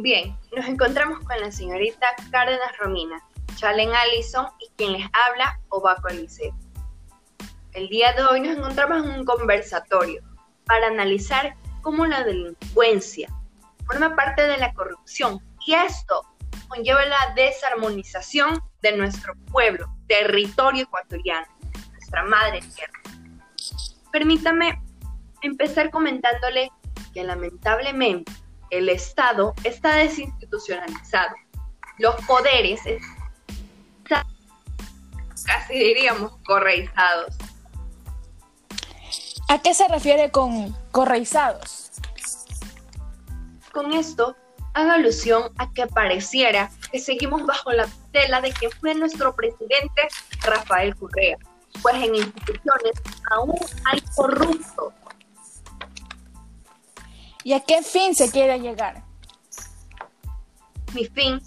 Bien, nos encontramos con la señorita Cárdenas Romina, Chalen Allison y quien les habla, Obaco Liceo. El día de hoy nos encontramos en un conversatorio para analizar cómo la delincuencia forma parte de la corrupción y esto conlleva la desarmonización de nuestro pueblo, territorio ecuatoriano, nuestra madre tierra. Permítame empezar comentándole que lamentablemente el Estado está desinstitucionalizado. Los poderes están, casi diríamos, correizados. ¿A qué se refiere con correizados? Con esto hago alusión a que pareciera que seguimos bajo la tela de que fue nuestro presidente Rafael Correa, pues en instituciones aún hay corruptos ¿Y a qué fin se quiere llegar? Mi fin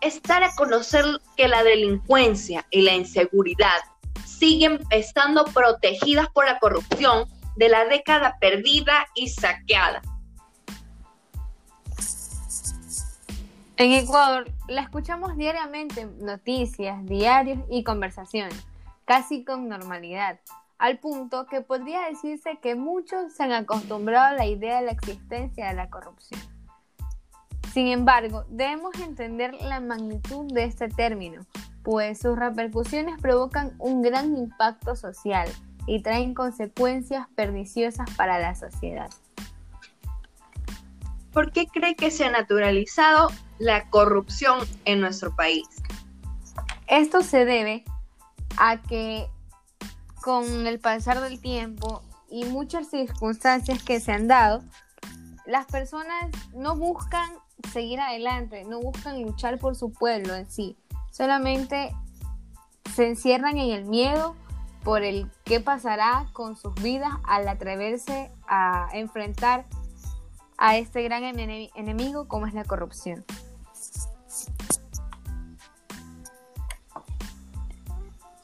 es dar a conocer que la delincuencia y la inseguridad siguen estando protegidas por la corrupción de la década perdida y saqueada. En Ecuador la escuchamos diariamente en noticias, diarios y conversaciones, casi con normalidad al punto que podría decirse que muchos se han acostumbrado a la idea de la existencia de la corrupción. Sin embargo, debemos entender la magnitud de este término, pues sus repercusiones provocan un gran impacto social y traen consecuencias perniciosas para la sociedad. ¿Por qué cree que se ha naturalizado la corrupción en nuestro país? Esto se debe a que con el pasar del tiempo y muchas circunstancias que se han dado, las personas no buscan seguir adelante, no buscan luchar por su pueblo en sí, solamente se encierran en el miedo por el qué pasará con sus vidas al atreverse a enfrentar a este gran enemigo como es la corrupción.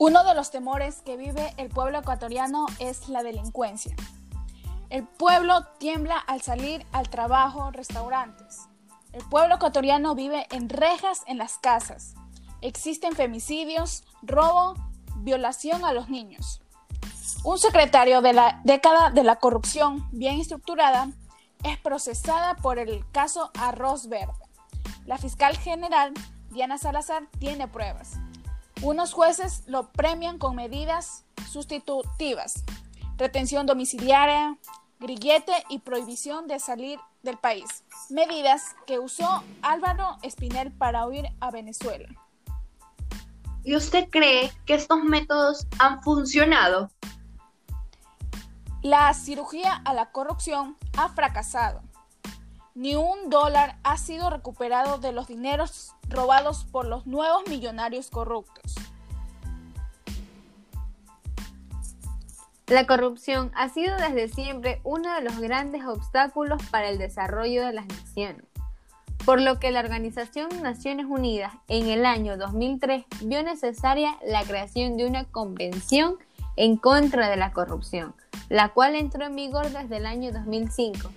Uno de los temores que vive el pueblo ecuatoriano es la delincuencia. El pueblo tiembla al salir al trabajo, restaurantes. El pueblo ecuatoriano vive en rejas en las casas. Existen femicidios, robo, violación a los niños. Un secretario de la década de la corrupción bien estructurada es procesada por el caso Arroz Verde. La fiscal general Diana Salazar tiene pruebas. Unos jueces lo premian con medidas sustitutivas, retención domiciliaria, grillete y prohibición de salir del país, medidas que usó Álvaro Espinel para huir a Venezuela. ¿Y usted cree que estos métodos han funcionado? La cirugía a la corrupción ha fracasado. Ni un dólar ha sido recuperado de los dineros robados por los nuevos millonarios corruptos. La corrupción ha sido desde siempre uno de los grandes obstáculos para el desarrollo de las naciones, por lo que la Organización Naciones Unidas en el año 2003 vio necesaria la creación de una convención en contra de la corrupción, la cual entró en vigor desde el año 2005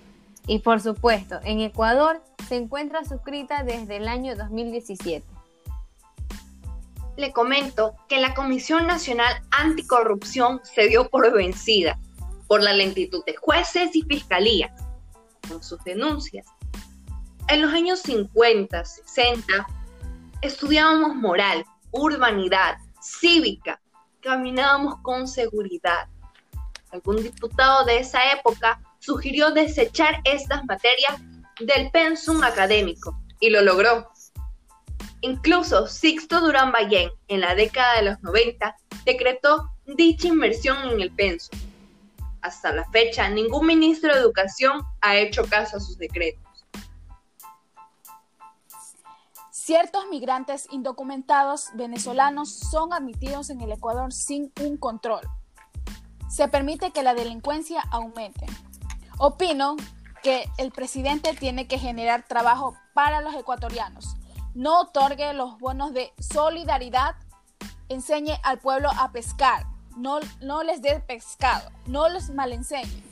y por supuesto, en Ecuador se encuentra suscrita desde el año 2017. Le comento que la Comisión Nacional Anticorrupción se dio por vencida por la lentitud de jueces y fiscalías con sus denuncias. En los años 50, 60, estudiábamos moral, urbanidad, cívica, caminábamos con seguridad. Algún diputado de esa época sugirió desechar estas materias del pensum académico y lo logró. Incluso Sixto Durán Ballén, en la década de los 90, decretó dicha inversión en el pensum. Hasta la fecha, ningún ministro de Educación ha hecho caso a sus decretos. Ciertos migrantes indocumentados venezolanos son admitidos en el Ecuador sin un control. Se permite que la delincuencia aumente. Opino que el presidente tiene que generar trabajo para los ecuatorianos. No otorgue los bonos de solidaridad, enseñe al pueblo a pescar, no, no les dé pescado, no los malenseñe.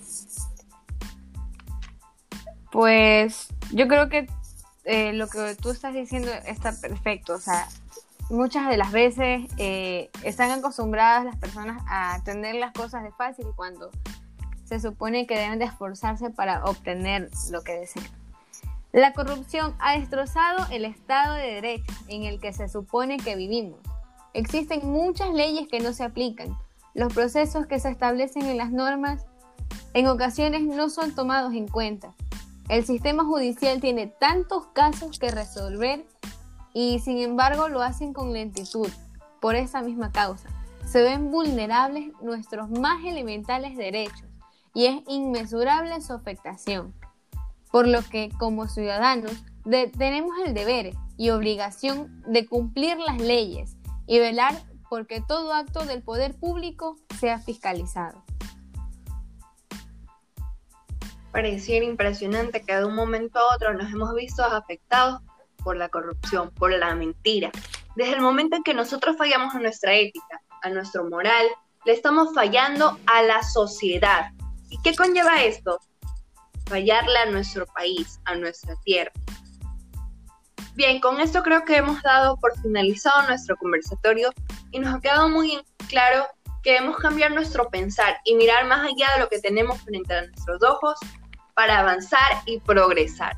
Pues yo creo que eh, lo que tú estás diciendo está perfecto. O sea, muchas de las veces eh, están acostumbradas las personas a tener las cosas de fácil cuando se supone que deben de esforzarse para obtener lo que desean. La corrupción ha destrozado el Estado de Derecho en el que se supone que vivimos. Existen muchas leyes que no se aplican. Los procesos que se establecen en las normas en ocasiones no son tomados en cuenta. El sistema judicial tiene tantos casos que resolver y sin embargo lo hacen con lentitud por esa misma causa. Se ven vulnerables nuestros más elementales derechos y es inmesurable su afectación. Por lo que como ciudadanos tenemos el deber y obligación de cumplir las leyes y velar porque todo acto del poder público sea fiscalizado. Pareciera impresionante que de un momento a otro nos hemos visto afectados por la corrupción, por la mentira. Desde el momento en que nosotros fallamos a nuestra ética, a nuestro moral, le estamos fallando a la sociedad. ¿Y qué conlleva esto? Fallarle a nuestro país, a nuestra tierra. Bien, con esto creo que hemos dado por finalizado nuestro conversatorio y nos ha quedado muy claro que debemos cambiar nuestro pensar y mirar más allá de lo que tenemos frente a nuestros ojos para avanzar y progresar.